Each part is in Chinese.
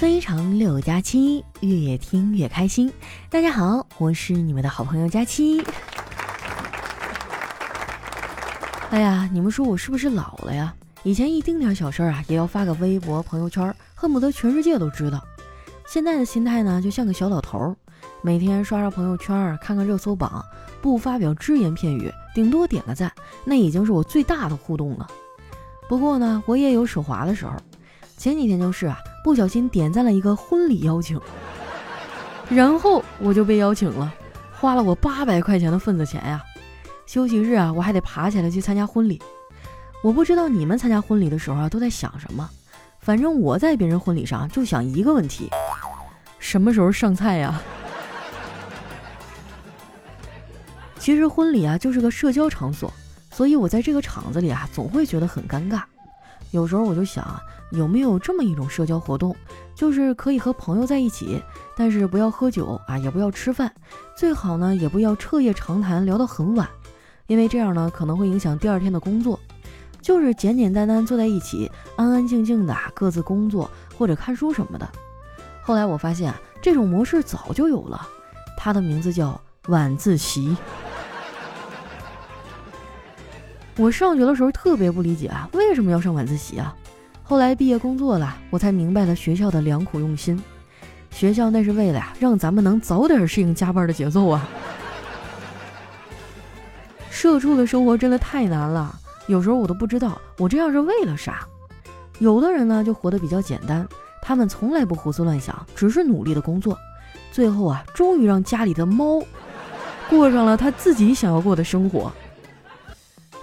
非常六加七，越听越开心。大家好，我是你们的好朋友佳期。哎呀，你们说我是不是老了呀？以前一丁点小事儿啊，也要发个微博、朋友圈，恨不得全世界都知道。现在的心态呢，就像个小老头儿，每天刷刷朋友圈，看看热搜榜，不发表只言片语，顶多点个赞，那已经是我最大的互动了。不过呢，我也有手滑的时候。前几天就是啊，不小心点赞了一个婚礼邀请，然后我就被邀请了，花了我八百块钱的份子钱呀。休息日啊，我还得爬起来去参加婚礼。我不知道你们参加婚礼的时候啊都在想什么，反正我在别人婚礼上就想一个问题：什么时候上菜呀？其实婚礼啊就是个社交场所，所以我在这个场子里啊总会觉得很尴尬。有时候我就想啊，有没有这么一种社交活动，就是可以和朋友在一起，但是不要喝酒啊，也不要吃饭，最好呢也不要彻夜长谈聊到很晚。因为这样呢，可能会影响第二天的工作。就是简简单单坐在一起，安安静静的各自工作或者看书什么的。后来我发现啊，这种模式早就有了，它的名字叫晚自习。我上学的时候特别不理解啊，为什么要上晚自习啊？后来毕业工作了，我才明白了学校的良苦用心。学校那是为了呀，让咱们能早点适应加班的节奏啊。社畜的生活真的太难了，有时候我都不知道我这样是为了啥。有的人呢就活得比较简单，他们从来不胡思乱想，只是努力的工作，最后啊，终于让家里的猫过上了他自己想要过的生活。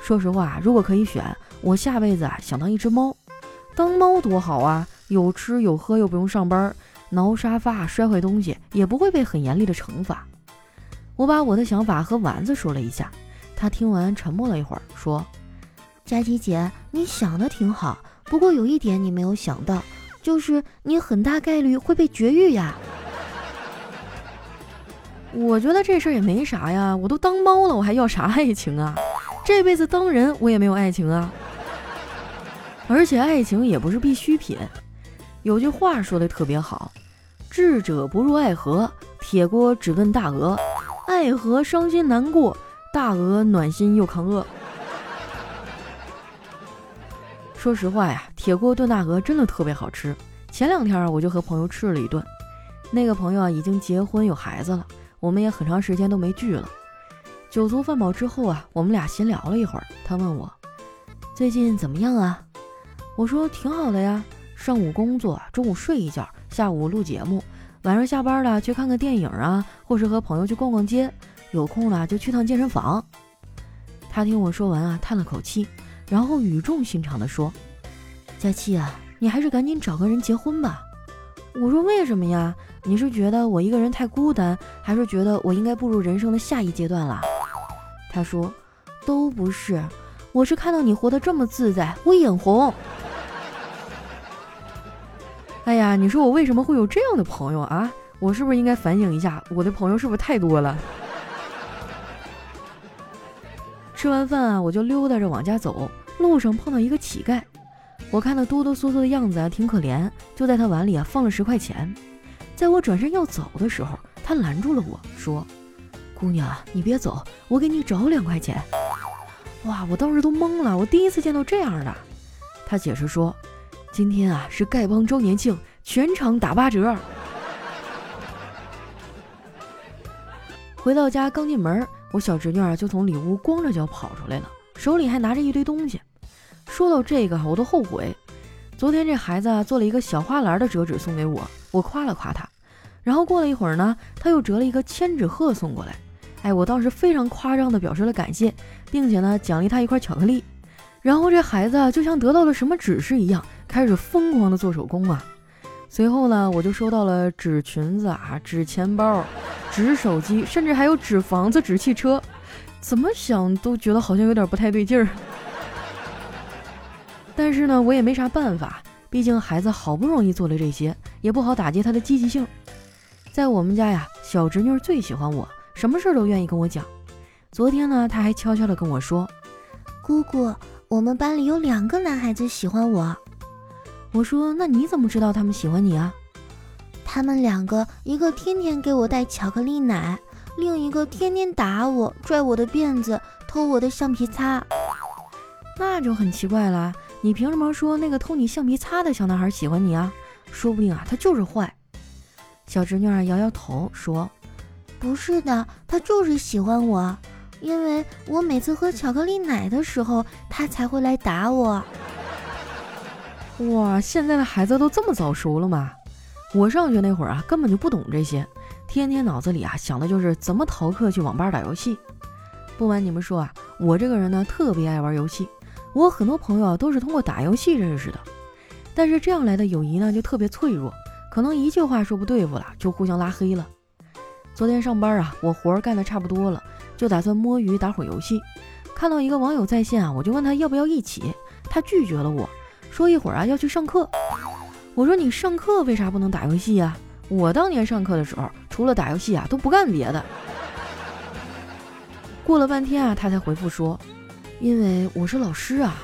说实话，如果可以选，我下辈子啊想当一只猫，当猫多好啊，有吃有喝又不用上班，挠沙发摔坏东西也不会被很严厉的惩罚。我把我的想法和丸子说了一下。他听完沉默了一会儿，说：“佳琪姐，你想的挺好，不过有一点你没有想到，就是你很大概率会被绝育呀。”我觉得这事儿也没啥呀，我都当猫了，我还要啥爱情啊？这辈子当人我也没有爱情啊。而且爱情也不是必需品。有句话说的特别好：“智者不入爱河，铁锅只炖大鹅，爱河伤心难过。”大鹅暖心又抗饿。说实话呀，铁锅炖大鹅真的特别好吃。前两天，我就和朋友吃了一顿。那个朋友啊，已经结婚有孩子了，我们也很长时间都没聚了。酒足饭饱之后啊，我们俩闲聊了一会儿。他问我最近怎么样啊？我说挺好的呀，上午工作，中午睡一觉，下午录节目，晚上下班了去看看电影啊，或是和朋友去逛逛街。有空了就去趟健身房。他听我说完啊，叹了口气，然后语重心长地说：“佳期啊，你还是赶紧找个人结婚吧。”我说：“为什么呀？你是觉得我一个人太孤单，还是觉得我应该步入人生的下一阶段了？”他说：“都不是，我是看到你活得这么自在，我眼红。”哎呀，你说我为什么会有这样的朋友啊？我是不是应该反省一下，我的朋友是不是太多了？吃完饭啊，我就溜达着往家走，路上碰到一个乞丐，我看他哆哆嗦嗦的样子啊，挺可怜，就在他碗里啊放了十块钱。在我转身要走的时候，他拦住了我说：“姑娘，你别走，我给你找两块钱。”哇，我当时都懵了，我第一次见到这样的。他解释说：“今天啊是丐帮周年庆，全场打八折。”回到家刚进门。我小侄女啊，就从里屋光着脚跑出来了，手里还拿着一堆东西。说到这个，我都后悔。昨天这孩子啊，做了一个小花篮的折纸送给我，我夸了夸他。然后过了一会儿呢，他又折了一个千纸鹤送过来。哎，我当时非常夸张的表示了感谢，并且呢，奖励他一块巧克力。然后这孩子啊就像得到了什么指示一样，开始疯狂的做手工啊。随后呢，我就收到了纸裙子啊，纸钱包。纸手机，甚至还有纸房子、纸汽车，怎么想都觉得好像有点不太对劲儿。但是呢，我也没啥办法，毕竟孩子好不容易做了这些，也不好打击他的积极性。在我们家呀，小侄女最喜欢我，什么事儿都愿意跟我讲。昨天呢，他还悄悄地跟我说：“姑姑，我们班里有两个男孩子喜欢我。”我说：“那你怎么知道他们喜欢你啊？”他们两个，一个天天给我带巧克力奶，另一个天天打我、拽我的辫子、偷我的橡皮擦。那就很奇怪了，你凭什么说那个偷你橡皮擦的小男孩喜欢你啊？说不定啊，他就是坏。小侄女儿摇摇头说：“不是的，他就是喜欢我，因为我每次喝巧克力奶的时候，他才会来打我。”哇，现在的孩子都这么早熟了吗？我上学那会儿啊，根本就不懂这些，天天脑子里啊想的就是怎么逃课去网吧打游戏。不瞒你们说啊，我这个人呢特别爱玩游戏，我很多朋友啊都是通过打游戏认识的。但是这样来的友谊呢就特别脆弱，可能一句话说不对付了就互相拉黑了。昨天上班啊，我活干的差不多了，就打算摸鱼打会儿游戏，看到一个网友在线啊，我就问他要不要一起，他拒绝了我说一会儿啊要去上课。我说你上课为啥不能打游戏呀？我当年上课的时候，除了打游戏啊，都不干别的。过了半天啊，他才回复说，因为我是老师啊。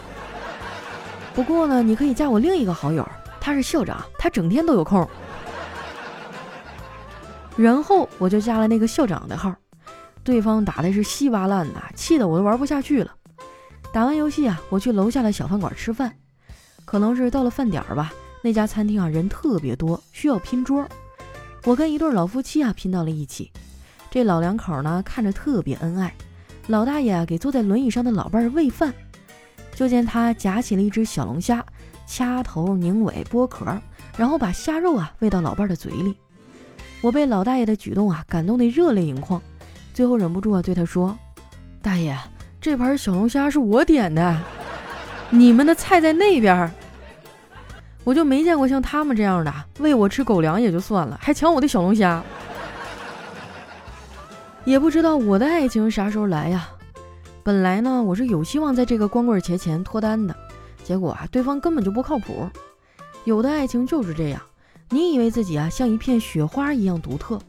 不过呢，你可以加我另一个好友，他是校长，他整天都有空。然后我就加了那个校长的号，对方打的是稀巴烂的，气得我都玩不下去了。打完游戏啊，我去楼下的小饭馆吃饭，可能是到了饭点儿吧。那家餐厅啊，人特别多，需要拼桌。我跟一对老夫妻啊拼到了一起。这老两口呢，看着特别恩爱。老大爷啊，给坐在轮椅上的老伴儿喂饭，就见他夹起了一只小龙虾，掐头拧尾剥壳，然后把虾肉啊喂到老伴儿的嘴里。我被老大爷的举动啊感动得热泪盈眶，最后忍不住啊对他说：“大爷，这盘小龙虾是我点的，你们的菜在那边。”我就没见过像他们这样的喂我吃狗粮也就算了，还抢我的小龙虾。也不知道我的爱情啥时候来呀？本来呢，我是有希望在这个光棍节前脱单的，结果啊，对方根本就不靠谱。有的爱情就是这样，你以为自己啊像一片雪花一样独特，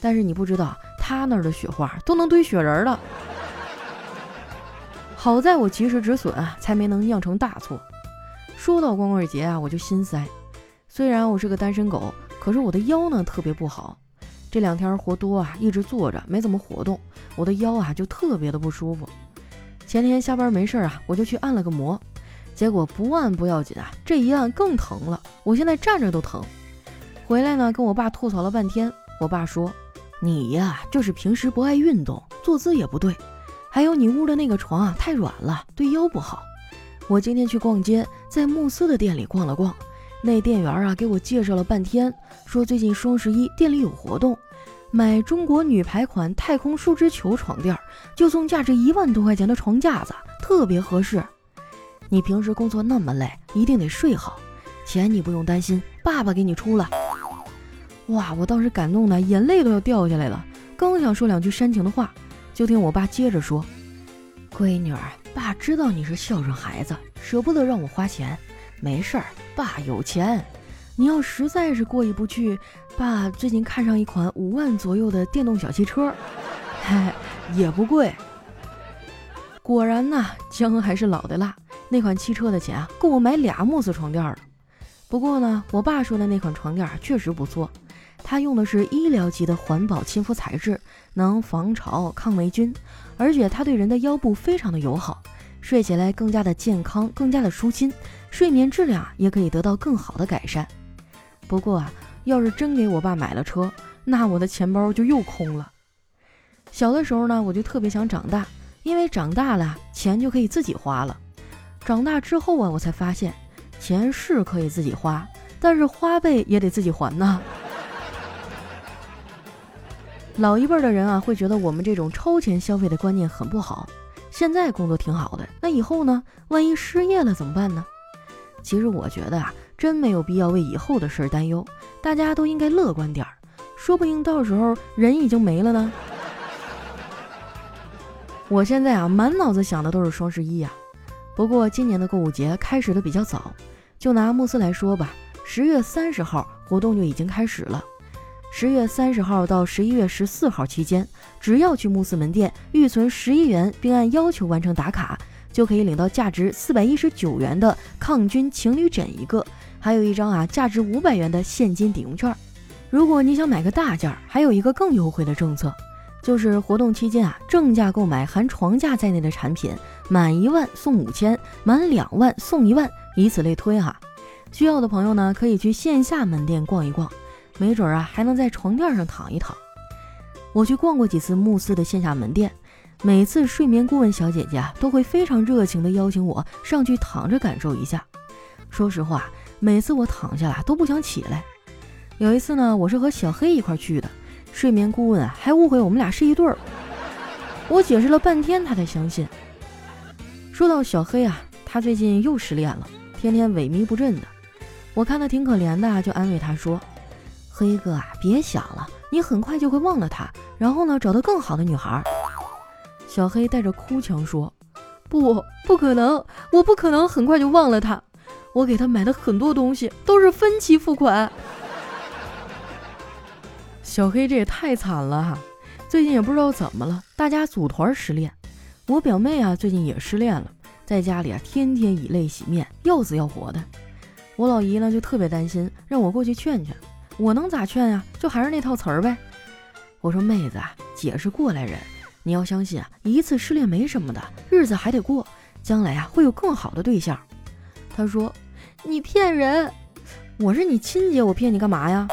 但是你不知道他那儿的雪花都能堆雪人了。好在我及时止损啊，才没能酿成大错。说到光棍节啊，我就心塞。虽然我是个单身狗，可是我的腰呢特别不好。这两天活多啊，一直坐着没怎么活动，我的腰啊就特别的不舒服。前天下班没事啊，我就去按了个摩，结果不按不要紧啊，这一按更疼了。我现在站着都疼。回来呢，跟我爸吐槽了半天，我爸说：“你呀，就是平时不爱运动，坐姿也不对，还有你屋的那个床啊太软了，对腰不好。”我今天去逛街，在慕斯的店里逛了逛，那店员啊给我介绍了半天，说最近双十一店里有活动，买中国女排款太空树脂球床垫就送价值一万多块钱的床架子，特别合适。你平时工作那么累，一定得睡好，钱你不用担心，爸爸给你出了。哇，我当时感动的眼泪都要掉下来了，刚想说两句煽情的话，就听我爸接着说：“闺女儿。”爸知道你是孝顺孩子，舍不得让我花钱。没事儿，爸有钱。你要实在是过意不去，爸最近看上一款五万左右的电动小汽车，嘿，也不贵。果然呐，姜还是老的辣。那款汽车的钱啊，够我买俩慕斯床垫了。不过呢，我爸说的那款床垫确实不错，它用的是医疗级的环保亲肤材质，能防潮、抗霉菌。而且它对人的腰部非常的友好，睡起来更加的健康，更加的舒心，睡眠质量也可以得到更好的改善。不过啊，要是真给我爸买了车，那我的钱包就又空了。小的时候呢，我就特别想长大，因为长大了钱就可以自己花了。长大之后啊，我才发现，钱是可以自己花，但是花呗也得自己还呢。老一辈的人啊，会觉得我们这种超前消费的观念很不好。现在工作挺好的，那以后呢？万一失业了怎么办呢？其实我觉得啊，真没有必要为以后的事儿担忧，大家都应该乐观点儿，说不定到时候人已经没了呢。我现在啊，满脑子想的都是双十一呀。不过今年的购物节开始的比较早，就拿慕斯来说吧，十月三十号活动就已经开始了。十月三十号到十一月十四号期间，只要去慕斯门店预存十一元，并按要求完成打卡，就可以领到价值四百一十九元的抗菌情侣枕一个，还有一张啊价值五百元的现金抵用券。如果你想买个大件，还有一个更优惠的政策，就是活动期间啊，正价购买含床架在内的产品，满一万送五千，满两万送一万，以此类推哈。需要的朋友呢，可以去线下门店逛一逛，没准啊，还能在床垫上躺一躺。我去逛过几次慕斯的线下门店，每次睡眠顾问小姐姐，都会非常热情地邀请我上去躺着感受一下。说实话，每次我躺下来都不想起来。有一次呢，我是和小黑一块去的，睡眠顾问啊还误会我们俩是一对儿，我解释了半天他才相信。说到小黑啊，他最近又失恋了，天天萎靡不振的。我看他挺可怜的，就安慰他说：“黑哥啊，别想了，你很快就会忘了他，然后呢找到更好的女孩。”小黑带着哭腔说：“不，不可能，我不可能很快就忘了他，我给他买的很多东西都是分期付款。”小黑这也太惨了哈！最近也不知道怎么了，大家组团失恋。我表妹啊，最近也失恋了，在家里啊，天天以泪洗面，要死要活的。我老姨呢就特别担心，让我过去劝劝。我能咋劝呀？就还是那套词儿呗。我说妹子啊，姐是过来人，你要相信啊，一次失恋没什么的，日子还得过，将来啊会有更好的对象。她说你骗人，我是你亲姐，我骗你干嘛呀？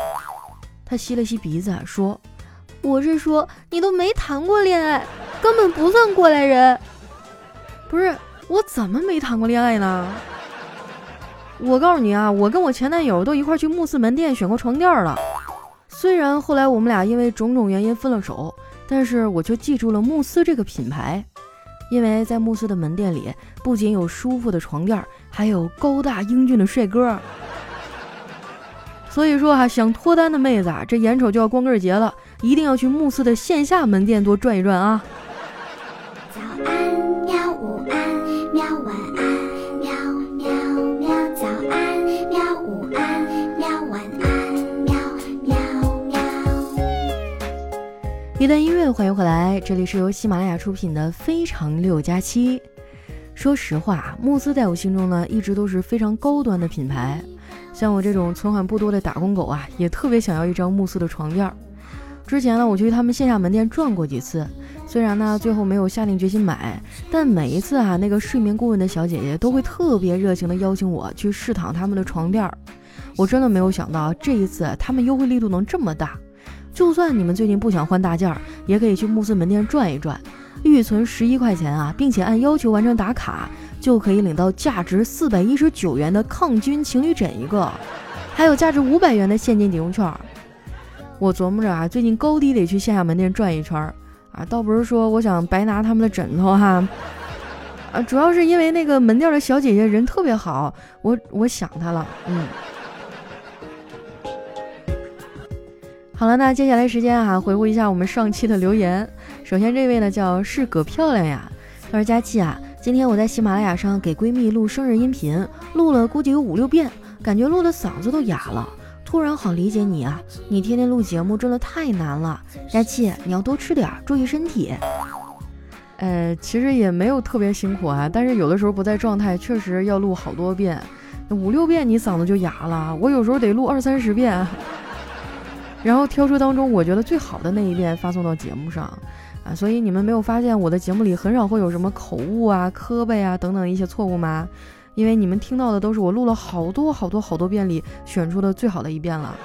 他吸了吸鼻子，说：“我是说，你都没谈过恋爱，根本不算过来人。不是我怎么没谈过恋爱呢？我告诉你啊，我跟我前男友都一块去慕斯门店选过床垫了。虽然后来我们俩因为种种原因分了手，但是我却记住了慕斯这个品牌，因为在慕斯的门店里，不仅有舒服的床垫，还有高大英俊的帅哥。”所以说哈，想脱单的妹子啊，这眼瞅就要光棍节了，一定要去慕斯的线下门店多转一转啊！一段音乐，欢迎回来，这里是由喜马拉雅出品的《非常六加七》。说实话，慕斯在我心中呢，一直都是非常高端的品牌。像我这种存款不多的打工狗啊，也特别想要一张慕斯的床垫。之前呢，我去他们线下门店转过几次，虽然呢最后没有下定决心买，但每一次啊，那个睡眠顾问的小姐姐都会特别热情的邀请我去试躺他们的床垫。我真的没有想到这一次他们优惠力度能这么大。就算你们最近不想换大件儿，也可以去慕斯门店转一转，预存十一块钱啊，并且按要求完成打卡。就可以领到价值四百一十九元的抗菌情侣枕一个，还有价值五百元的现金抵用券。我琢磨着啊，最近高低得去线下门店转一圈儿啊，倒不是说我想白拿他们的枕头哈，啊，主要是因为那个门店的小姐姐人特别好，我我想她了，嗯。好了，那接下来时间啊，回顾一下我们上期的留言。首先这位呢叫是葛漂亮呀，他说佳期啊。今天我在喜马拉雅上给闺蜜录生日音频，录了估计有五六遍，感觉录的嗓子都哑了。突然好理解你啊，你天天录节目真的太难了。佳期，你要多吃点，注意身体。呃，其实也没有特别辛苦啊，但是有的时候不在状态，确实要录好多遍，五六遍你嗓子就哑了。我有时候得录二三十遍，然后挑出当中我觉得最好的那一遍发送到节目上。啊，所以你们没有发现我的节目里很少会有什么口误啊、磕巴呀等等一些错误吗？因为你们听到的都是我录了好多好多好多遍里选出的最好的一遍了。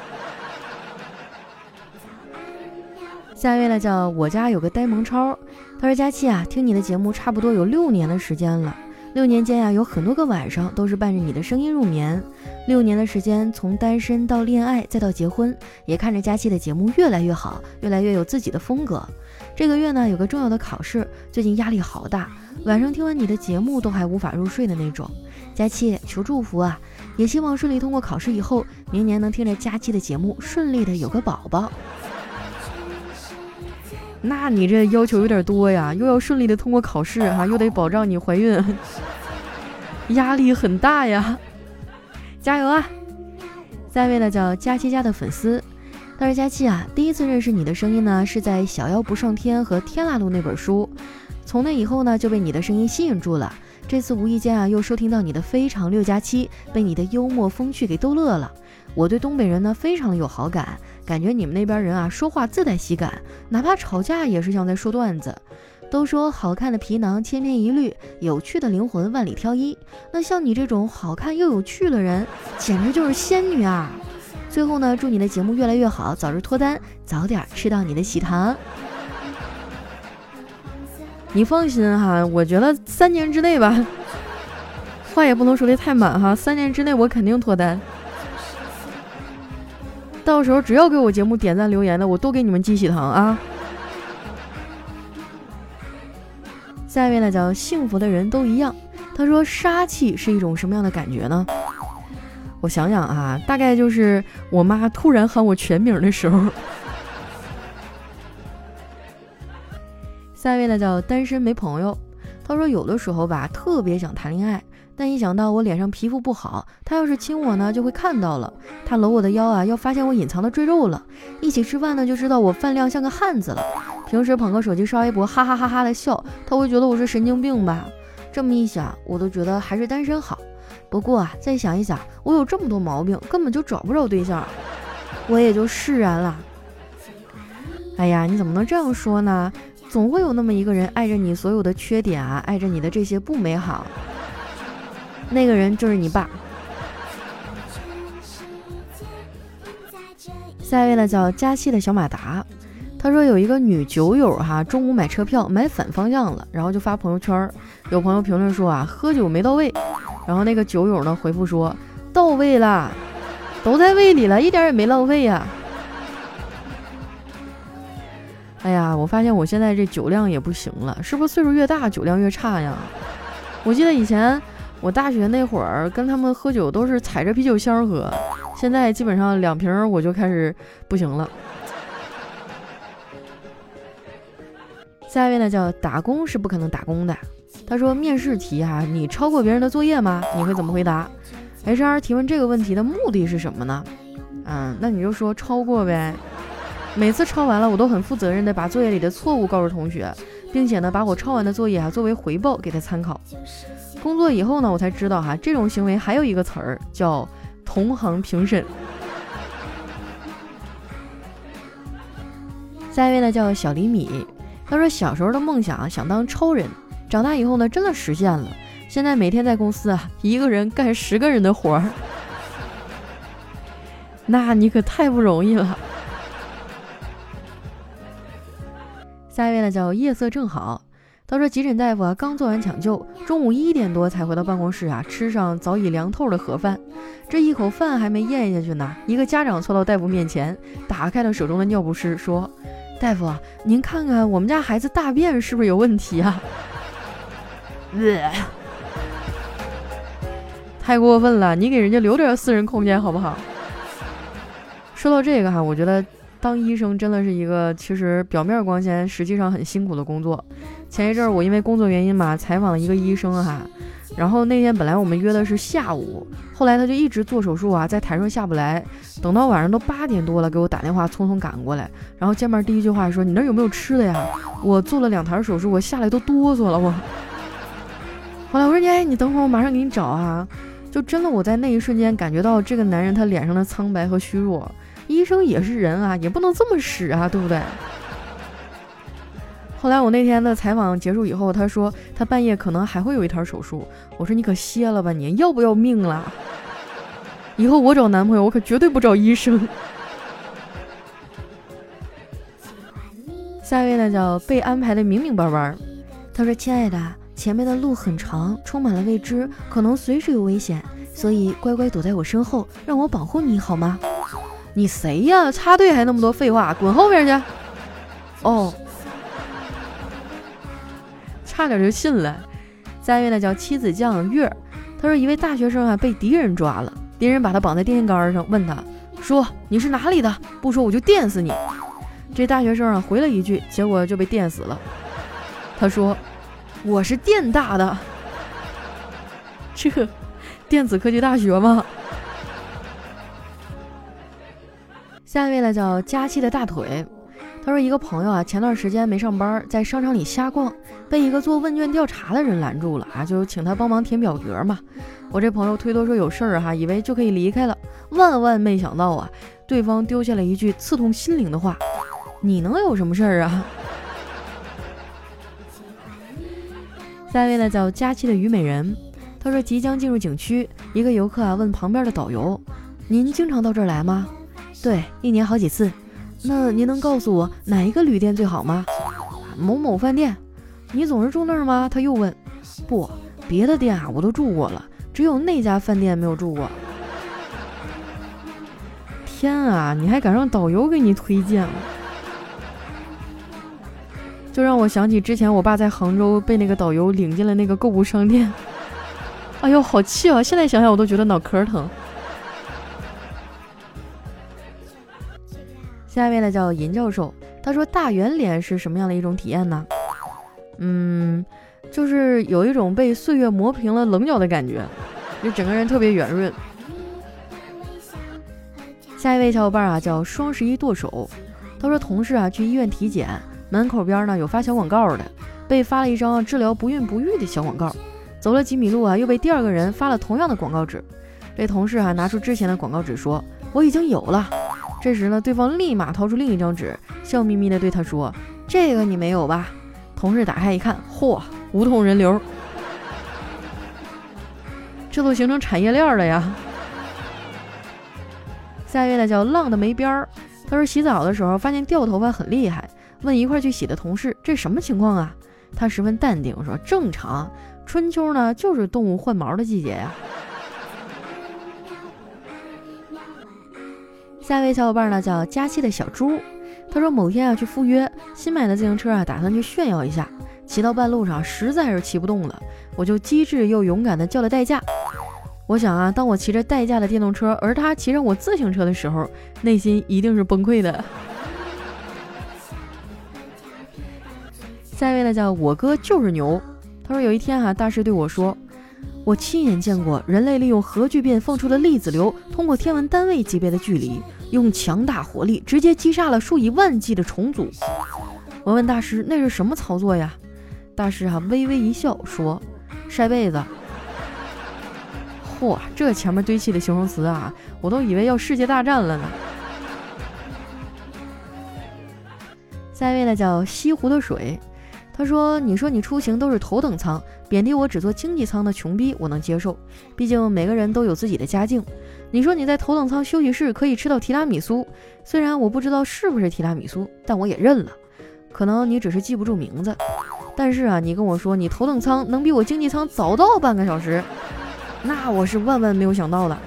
下一位呢，叫我家有个呆萌超，他说佳期啊，听你的节目差不多有六年的时间了。六年间呀，有很多个晚上都是伴着你的声音入眠。六年的时间，从单身到恋爱再到结婚，也看着佳期的节目越来越好，越来越有自己的风格。这个月呢，有个重要的考试，最近压力好大，晚上听完你的节目都还无法入睡的那种。佳期求祝福啊，也希望顺利通过考试以后，明年能听着佳期的节目顺利的有个宝宝。那你这要求有点多呀，又要顺利的通过考试哈，又得保障你怀孕，压力很大呀，加油啊！下一位呢叫佳琪家的粉丝，他说佳琪啊，第一次认识你的声音呢是在《小妖不上天》和《天籁录》那本书，从那以后呢就被你的声音吸引住了。这次无意间啊又收听到你的非常六加七，被你的幽默风趣给逗乐了。我对东北人呢非常的有好感。感觉你们那边人啊说话自带喜感，哪怕吵架也是像在说段子。都说好看的皮囊千篇一律，有趣的灵魂万里挑一。那像你这种好看又有趣的人，简直就是仙女啊！最后呢，祝你的节目越来越好，早日脱单，早点吃到你的喜糖。你放心哈，我觉得三年之内吧，话也不能说的太满哈，三年之内我肯定脱单。到时候只要给我节目点赞留言的，我都给你们寄喜糖啊！下一位呢叫幸福的人都一样，他说杀气是一种什么样的感觉呢？我想想啊，大概就是我妈突然喊我全名的时候。下一位呢叫单身没朋友，他说有的时候吧，特别想谈恋爱，但一想到我脸上皮肤不好，他要是亲我呢，就会看到了，他搂我的腰啊，要发现我隐藏的赘肉了，一起吃饭呢，就知道我饭量像个汉子了。平时捧个手机刷微博，哈哈哈哈的笑，他会觉得我是神经病吧？这么一想，我都觉得还是单身好。不过啊，再想一想，我有这么多毛病，根本就找不着对象，我也就释然了。哎呀，你怎么能这样说呢？总会有那么一个人爱着你所有的缺点啊，爱着你的这些不美好。那个人就是你爸。下一位呢，叫加西的小马达。他说有一个女酒友哈，中午买车票买反方向了，然后就发朋友圈，有朋友评论说啊，喝酒没到位，然后那个酒友呢回复说到位了，都在胃里了，一点也没浪费呀。哎呀，我发现我现在这酒量也不行了，是不是岁数越大酒量越差呀？我记得以前我大学那会儿跟他们喝酒都是踩着啤酒箱喝，现在基本上两瓶我就开始不行了。下一位呢叫打工是不可能打工的。他说面试题哈，你抄过别人的作业吗？你会怎么回答？HR 提问这个问题的目的是什么呢？嗯，那你就说抄过呗。每次抄完了，我都很负责任的把作业里的错误告诉同学，并且呢把我抄完的作业啊作为回报给他参考。工作以后呢，我才知道哈，这种行为还有一个词儿叫同行评审。下一位呢叫小厘米。他说：“小时候的梦想啊想当超人，长大以后呢，真的实现了。现在每天在公司啊，一个人干十个人的活儿，那你可太不容易了。”下一位呢叫夜色正好，他说：“急诊大夫啊，刚做完抢救，中午一点多才回到办公室啊，吃上早已凉透的盒饭，这一口饭还没咽下去呢，一个家长凑到大夫面前，打开了手中的尿不湿，说。”大夫，您看看我们家孩子大便是不是有问题啊？太过分了，你给人家留点私人空间好不好？说到这个哈，我觉得当医生真的是一个其实表面光鲜，实际上很辛苦的工作。前一阵儿我因为工作原因嘛，采访了一个医生哈。然后那天本来我们约的是下午，后来他就一直做手术啊，在台上下不来，等到晚上都八点多了，给我打电话，匆匆赶过来。然后见面第一句话说：“你那有没有吃的呀？我做了两台手术，我下来都哆嗦了。”我后来我说：“你哎，你等会儿，我马上给你找啊。”就真的我在那一瞬间感觉到这个男人他脸上的苍白和虚弱。医生也是人啊，也不能这么使啊，对不对？后来我那天的采访结束以后，他说他半夜可能还会有一台手术。我说你可歇了吧，你要不要命了？以后我找男朋友，我可绝对不找医生。下一位呢叫被安排的明明白白。他说：“亲爱的，前面的路很长，充满了未知，可能随时有危险，所以乖乖躲在我身后，让我保护你好吗？”你谁呀？插队还那么多废话，滚后面去。哦。差点就信了。下一位呢叫妻子酱月，他说一位大学生啊被敌人抓了，敌人把他绑在电线杆上，问他说你是哪里的？不说我就电死你。这大学生啊回了一句，结果就被电死了。他说我是电大的，这电子科技大学吗？下一位呢叫佳期的大腿。他说：“一个朋友啊，前段时间没上班，在商场里瞎逛，被一个做问卷调查的人拦住了啊，就请他帮忙填表格嘛。我这朋友推脱说有事儿哈，以为就可以离开了，万万没想到啊，对方丢下了一句刺痛心灵的话：“你能有什么事儿啊？”下一位呢叫佳期的虞美人，他说即将进入景区，一个游客啊问旁边的导游：“您经常到这儿来吗？”“对，一年好几次。”“那您能告诉我哪一个旅店最好吗？”“某某饭店。”“你总是住那儿吗？”他又问。“不，别的店啊我都住过了，只有那家饭店没有住过。”天啊，你还敢让导游给你推荐？就让我想起之前我爸在杭州被那个导游领进了那个购物商店，哎呦，好气啊！现在想想我都觉得脑壳疼。下一位呢叫银教授，他说大圆脸是什么样的一种体验呢？嗯，就是有一种被岁月磨平了棱角的感觉，就整个人特别圆润。下一位小伙伴啊叫双十一剁手，他说同事啊去医院体检。门口边呢有发小广告的，被发了一张治疗不孕不育的小广告。走了几米路啊，又被第二个人发了同样的广告纸。这同事啊拿出之前的广告纸说：“我已经有了。”这时呢，对方立马掏出另一张纸，笑眯眯地对他说：“这个你没有吧？”同事打开一看，嚯，无痛人流，这都形成产业链了呀！下一位呢叫浪的没边儿，他说洗澡的时候发现掉头发很厉害。问一块去洗的同事，这什么情况啊？他十分淡定说：“正常，春秋呢就是动物换毛的季节呀。”下一位小伙伴呢叫佳期的小猪，他说某天啊去赴约，新买的自行车啊打算去炫耀一下，骑到半路上实在是骑不动了，我就机智又勇敢的叫了代驾。我想啊，当我骑着代驾的电动车，而他骑上我自行车的时候，内心一定是崩溃的。下一位呢，叫我哥就是牛。他说有一天哈，大师对我说，我亲眼见过人类利用核聚变放出的粒子流，通过天文单位级别的距离，用强大火力直接击杀了数以万计的虫族。我问大师那是什么操作呀？大师啊微微一笑说，晒被子。嚯，这前面堆砌的形容词啊，我都以为要世界大战了呢。下一位呢，叫西湖的水。他说：“你说你出行都是头等舱，贬低我只坐经济舱的穷逼，我能接受。毕竟每个人都有自己的家境。你说你在头等舱休息室可以吃到提拉米苏，虽然我不知道是不是提拉米苏，但我也认了。可能你只是记不住名字。但是啊，你跟我说你头等舱能比我经济舱早到半个小时，那我是万万没有想到的。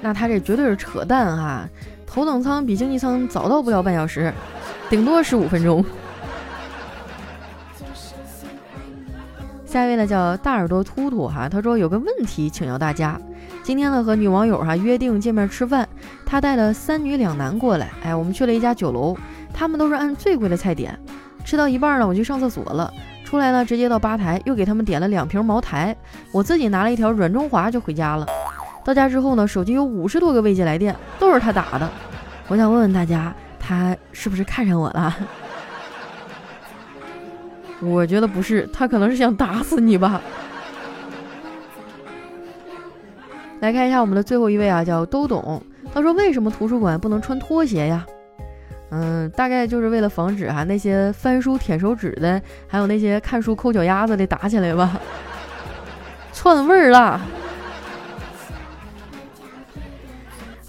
那他这绝对是扯淡哈！头等舱比经济舱早到不了半小时。”顶多十五分钟。下一位呢叫大耳朵突突哈，他说有个问题请教大家。今天呢和女网友哈约定见面吃饭，他带了三女两男过来，哎，我们去了一家酒楼，他们都是按最贵的菜点。吃到一半呢，我去上厕所了，出来呢直接到吧台又给他们点了两瓶茅台，我自己拿了一条软中华就回家了。到家之后呢，手机有五十多个未接来电，都是他打的。我想问问大家。他是不是看上我了？我觉得不是，他可能是想打死你吧。来看一下我们的最后一位啊，叫都懂。他说：“为什么图书馆不能穿拖鞋呀？”嗯，大概就是为了防止哈那些翻书舔手指的，还有那些看书抠脚丫子的打起来吧，串味儿了。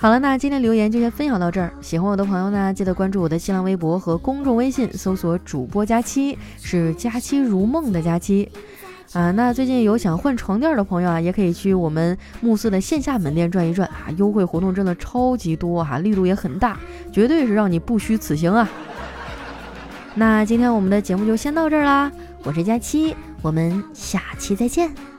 好了，那今天留言就先分享到这儿。喜欢我的朋友呢，记得关注我的新浪微博和公众微信，搜索主播佳期，是佳期如梦的佳期啊。那最近有想换床垫的朋友啊，也可以去我们慕斯的线下门店转一转啊，优惠活动真的超级多哈，力度也很大，绝对是让你不虚此行啊。那今天我们的节目就先到这儿啦，我是佳期，我们下期再见。